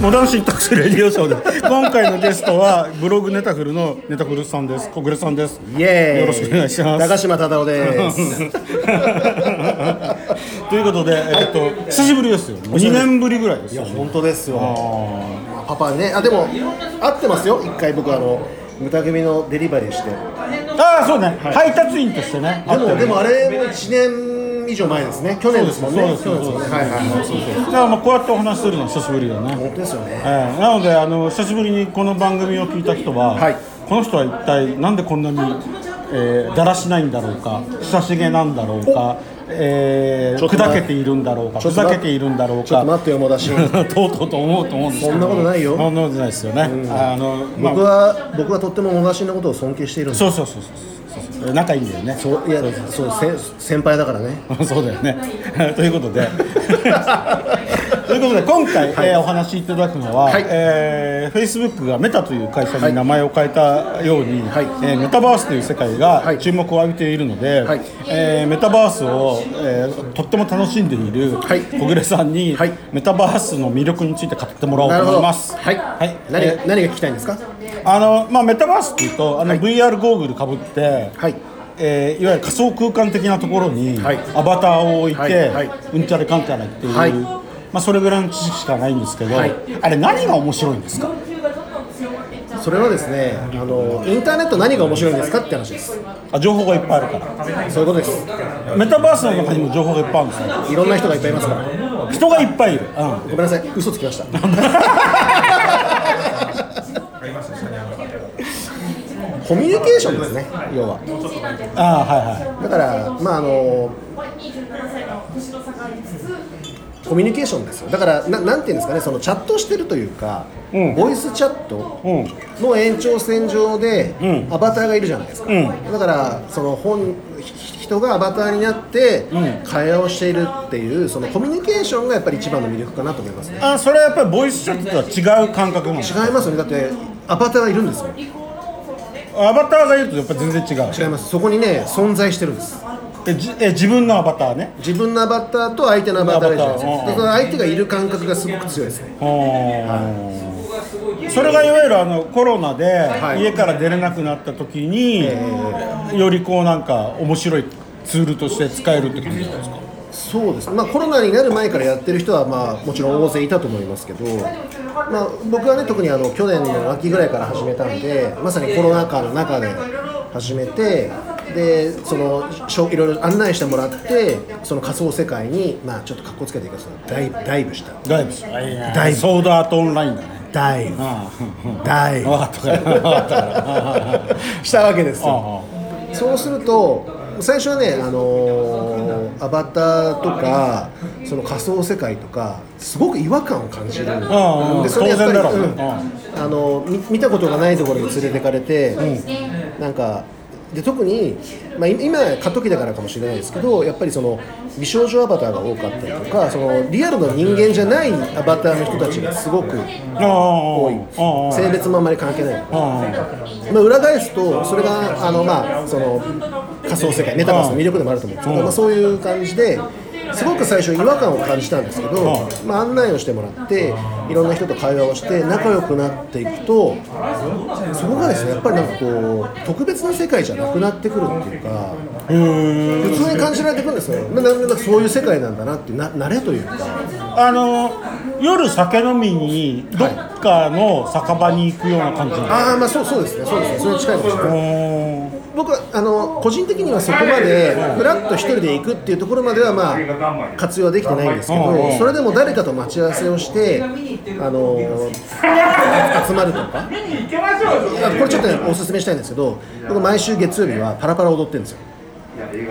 モダンシンタックスレディオショーで今回のゲストはブログネタフルのネタフルさんです。小暮さんです。イエーイ。よろしくお願いします。高島忠夫です。ということで、えっと久しぶりですよ。2年ぶりぐらいですよ。本当ですよ。パパね。あでも会ってますよ。一回僕あの豚組のデリバリーして。ああそうね、配達員としてね。でもでもあれも1年以上前ですね。去年ですもんね。そうです去年ですはいはいはい。そうそうだからまあこうやってお話しするのは久しぶりだね、本当ですよね。ええ。なのであの久しぶりにこの番組を聞いた人は、はい。この人は一体なんでこんなに、えーだらしないんだろうか親しげなんだろうか、えーちょっと待砕けているんだろうかふざけているんだろうちょっとか待ってよもだし。とうとうと思うと思うんですそんなことないよ。そんなことないですよね、あのまあ。僕は僕はとってももだしのことを尊敬しているんです。そうそうそうそうそう仲いいんだよね。そういやそうせ先輩だからね。そうだよね。ということで ということで今回、えーお話しいただくのは、はい。えー、Facebook がメタという会社に名前を変えたように、はい。えーメタバースという世界がはい。注目を浴びているので、はい。えーメタバースを、えーとっても楽しんでいるはい。小暮さんに、はい。メタバースの魅力について語ってもらおうと思います。はい、はい。何えー何が聞きたいんですか？あのまあ、メタバースっていうとあの、はい。VR ゴーグルかぶって、はい。えーいわゆる仮想空間的なところに、はい。アバターを置いて、うんちゃらかんちゃらっていう、はいまあ、それぐらいの知識しかないんですけど、はい。あれ何が面白いんですか？それはですねあのインターネット何が面白いんですかって話です。あ情報がいっぱいあるから。そういうことです。メタバースの中にも情報がいっぱいあるんですよ。いろんな人がいっぱいいますから。人がいっぱいいる、うん。ごめんなさい。嘘つきました。コミュニケーションですね要は。ああはいはい。だからまああのコミュニケーションですよ。だからななんていうんですかねそのチャットしてるというか、うん。ボイスチャットうん。の延長線上でうん。アバターがいるじゃないですか、うん。だからその本ひ人がアバターになってうん。会話をしているっていうそのコミュニケーションがやっぱり一番の魅力かなと思いますね。あそれはやっぱりボイスチャットとは違う感覚なの違いますよ。ねだってアバターがいるんですよ。アバターがいるとやっぱ全然違う。違います。そこにね存在してるんですえじえ自分のアバターね。自分のアバターと相手のアバターじゃないです。かでその相手がいる感覚がすごく強いですね。それがいわゆるあのコロナではい。家から出れなくなった時に、よりこうなんか面白いツールとして使えるって感じなんですか？そうです。まあコロナになる前からやってる人はまあもちろん大勢いたと思いますけど、まあ、僕はね特にあの去年の秋ぐらいから始めたんでまさにコロナ禍の中で始めてでそのしょいろいろ案内してもらってその仮想世界にまあちょっとかっこつけていいかそのダイブダイブした。ダイブしダイブ。ソードアートオンラインだね。ダイブ。あダイブ。したわけですよ。あそうすると最初はね、あのーアバターとかその仮想世界とかすごく違和感を感じる。んでうんうんそれやっぱり、うん。あのみ見たことがないところに連れてかれて、なんかで特に、まあ、い今過渡期だからかもしれないですけどやっぱりその美少女アバターが多かったりとかそのリアルの人間じゃないアバターの人たちがすごくあ多い性別もあんまり関係ない。あまあ、裏返すとそれがあの、まあ、その仮想世界メタバースの魅力でもあると思うんですけど、まあ、そういう感じですごく最初違和感を感じたんですけど、まあ、案内をしてもらっていろんな人と会話をして仲良くなっていくとそこがですねやっぱりなんかこう特別な世界じゃなくなってくるっていうか普通に感じられてくるんですよ、まあ、なんかそういう世界なんだなってな慣れというか。あの夜酒飲みにどっかの酒場に行くような感じなのああまあそうそうですね。そうですね。それに近いかもしれない。うん僕はあの個人的にはそこまでフラッと一人で行くっていうところまではまあ活用できてないんですけどうん。それでも誰かと待ち合わせをしてあの集まるとか。あこれちょっとねおすすめしたいんですけど僕毎週月曜日はパラパラ踊ってるんですよ。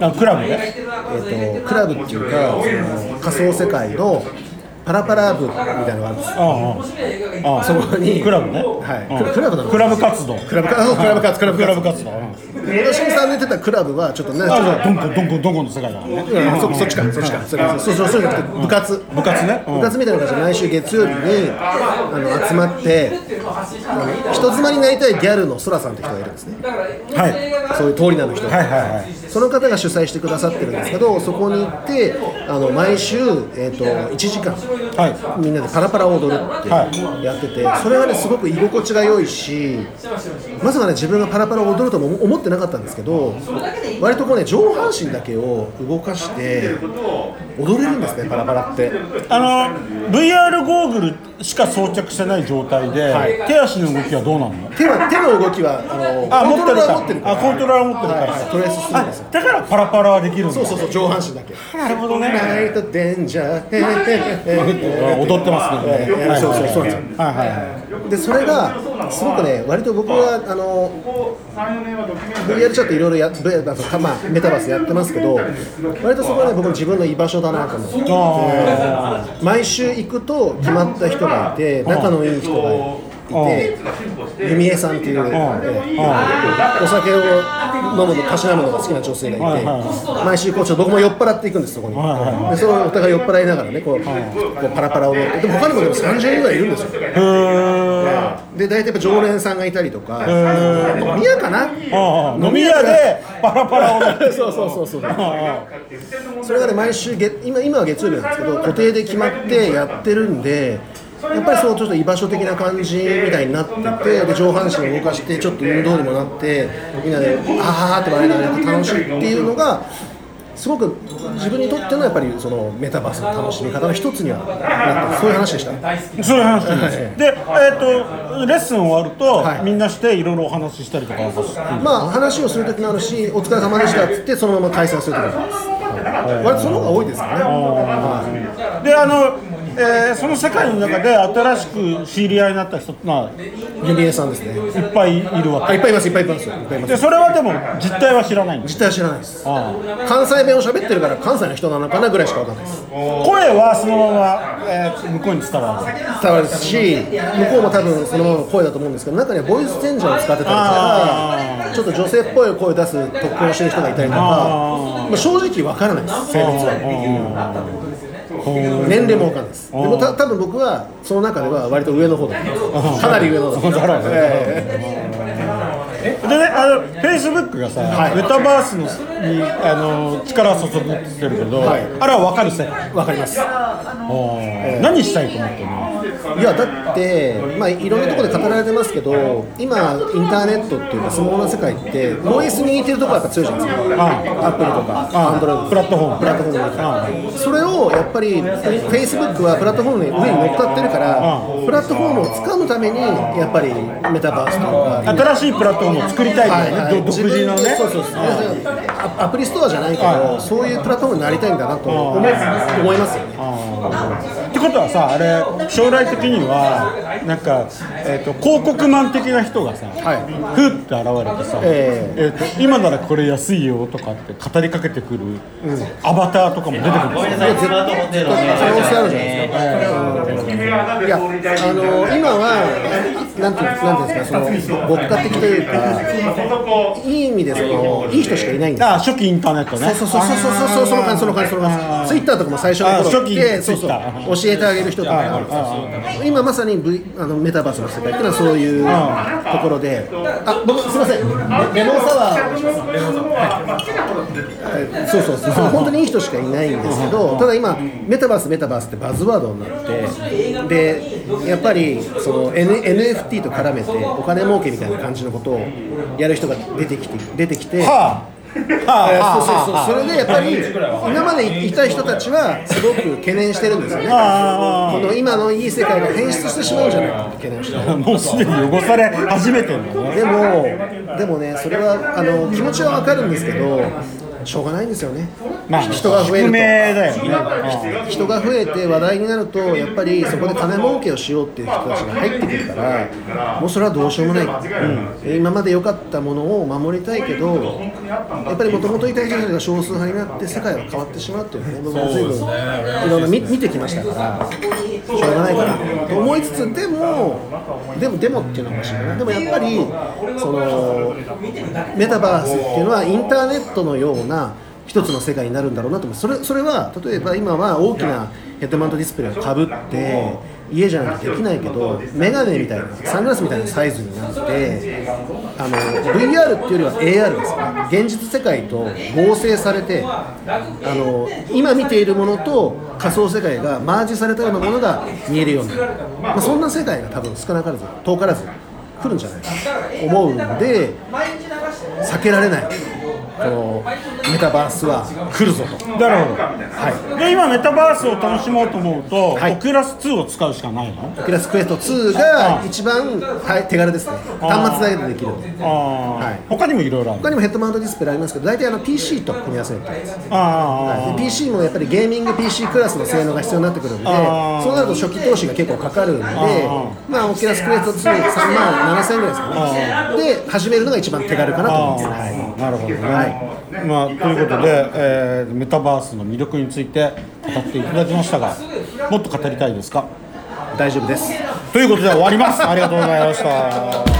あクラブで？えっとクラブっていうかその仮想世界のパラパラ部みたいなのがあるんです。ああそこに。クラブね。はい。うん。クラブクラブ活動。クラブかあそうクラブ活クラブクラ活ブ活動。うん。私さんの言ってたクラブはちょっとねちょっと。あじゃあどんこどんこどんこの世界だからね。うん。そそっちかそっちか。それそうそうそうじゃなくて部活。部活ね。うん。部活みたいな感じで毎週月曜日にあの集まって人妻になりたいギャルのそらさんって人がいるんですね。はい。そういう通り名の人。がはいはいはい。その方が主催してくださってるんですけどそこに行ってあの毎週、えー、と1時間はい。みんなでパラパラを踊るってやってて、それはねすごく居心地が良いしまさかね自分がパラパラを踊るとも思ってなかったんですけど割とこうね上半身だけを動かして踊れるんですねパラパラって。あの VR ゴーグルしか装着してない状態で、手足の動きはどうなの？手は手の動きはあのあコントローラー持ってるから。あコントローラー持ってるから、はいはいトレースするんですよ。あだからパラパラはできるんだ。そうそうそう上半身だけ。なるほどね。ナイトデンジャー。踊ってますね、ええそうそうそう。なんですよはいはいはい。でそれがすごくね割と僕はあの VR チャットいろいろやまあメタバースやってますけど割とそこはね僕の自分の居場所だなと思って。あ毎週行くと決まった人がいて仲のいい人がいて弓江さんっていう、ええお酒を飲むのたしなむのが好きな女性がいて、毎週こうちょっと僕も酔っ払っていくんですそこに、はいでそれをお互い酔っ払いながらねこう,、こうパラパラを踊って。でも他にもでも30人ぐらいいるんですよで大体やっぱ常連さんがいたりとか飲み屋かな？ああ飲み屋でパラパラを そうそうそうそうああそれがね毎週月今今は月曜日なんですけど固定で決まってやってるんでやっぱりそうちょっと居場所的な感じみたいになっててで上半身を動かしてちょっと運動にもなってみんなで「あー」って笑いながら楽しいっていうのがすごく自分にとってのやっぱりそのメタバースの楽しみ方の一つにはなってそういう話でした。そういう話です。で、えっ、とレッスン終わると、はいみんなしていろいろお話ししたりとかまあ話をする時もあるしお疲れ様でしたっつってそのまま解散する時もあります。割とその方が多いですかね。はいで、あの、えーその世界の中で新しく知り合いになった人ってのは弓江さんですね。いっぱいいるわけ？あいっぱいいますいっぱいいますよいっぱいいますで、それはでも実態は知らないんです。実態は知らないですあ関西弁を喋ってるから関西の人なのかなぐらいしかわかんないですあ声はそのまま、えー向こうに伝わる。伝わるし向こうも多分そのままの声だと思うんですけど中にはボイスチェンジャーを使ってたりとかちょっと女性っぽい声を出す特訓をしてる人がいたりとかまあ、正直わからないです性別は年齢もわかんないです。でもた多分僕はその中では割と上の方だ。かなり上の方だ。えでね、あのフェイスブックがさ、はい。メタバースのにあの力を注ぐってるけど、はい。あれは分かる世界。えわかります。何したいと思ってるの？いやだって、まあ、いろんなところで語られてますけど今インターネットっていうかスマホの世界って OS に似てるところがやっぱ強いじゃないですか。あアップルとかあアンドロイドプラットフォーム。プラットフォームにそれをやっぱり Facebook はプラットフォームの上に乗っかってるからプラットフォームを掴むためにやっぱりメタバースとか。新しいプラットフォームを作りたいんだよね、ど独自のね。そうそうそうアアプリストアじゃないけどそういうプラットフォームになりたいんだなと思う思いますよね。ってことはさあれ将来的にはなんか、えー、と広告マン的な人がさ、はい。ふって現れてさ、ええ。ーと今ならこれ安いよとかって語りかけてくる、アバターとかも出てくるんですよ。可能性あるじゃないですか。いや、あの今はなんていうなんていうんですか、その牧歌的というか、いい意味でそのいい人しかいないんですよ。あ初期インターネットね。そうそうそうそうそうその感じその感じその感じ。ツイッターとかも最初のあ初期頃って、そうそう教えてあげる人とか今まさに、v、あのメタバースの世界っていうのはそういうところで、あ僕すみません。レモンサワー。そうそうそう。本当にいい人しかいないんですけどただ今メタバースメタバースってバズワードになってでやっぱりその、N、NFT と絡めてお金儲けみたいな感じのことをやる人が出てきて出てきて。はあ。えーそうそうそう。それでやっぱり今までいた人たちはすごく懸念してるんですよね。あこの今のいい世界が変質してしまうんじゃないかって懸念して。もうすでに汚され始めてるんだね。でもでもねそれはあの気持ちはわかるんですけどしょうがないんですよね。まあ人が増えると。ね。人が増えて話題になるとやっぱりそこで金儲けをしようっていう人たちが入ってくるからもうそれはどうしようもない、うん。今まで良かったものを守りたいけどやっぱりもともといた人たちが少数派になって世界は変わってしまうっていうのを僕も随分いろんな見見てきましたからしょうがないかなと思いつつでもでもでもっていうのは欲しいかな。でもやっぱりそのメタバースっていうのはインターネットのような一つの世界になるんだろうなと思う。それそれは例えば今は大きなヘッドマウントディスプレイをかぶって家じゃなくてできないけどメガネみたいなサングラスみたいなサイズになってあの VR っていうよりは AR ですね。現実世界と合成されてあの今見ているものと仮想世界がマージされたようなものが見えるようになる、まあ、そんな世界が多分少なからず遠からず来るんじゃないかと思うんで避けられない。このメタバースは来るぞと。なるほど。はい。で今メタバースを楽しもうと思うと、はい。オキュラス2を使うしかないの？オキュラスクエスト2が一番、はい、手軽ですね。端末だけでできるんで。はい。他にもいろいろある他にもヘッドマウントディスプレイありますけど大体あの PC と組み合わせるってやつああ、はい。で PC もやっぱりゲーミング PC クラスの性能が必要になってくるんでそうなると初期投資が結構かかるんであまあオキュラスクエスト2 3万7000円ぐらいですかね。で始めるのが一番手軽かなと思います、はいなるほどね、はまあ、ということで、えーメタバースの魅力について語っていただきましたがもっと語りたいですか？大丈夫です。ということで終わります。ありがとうございました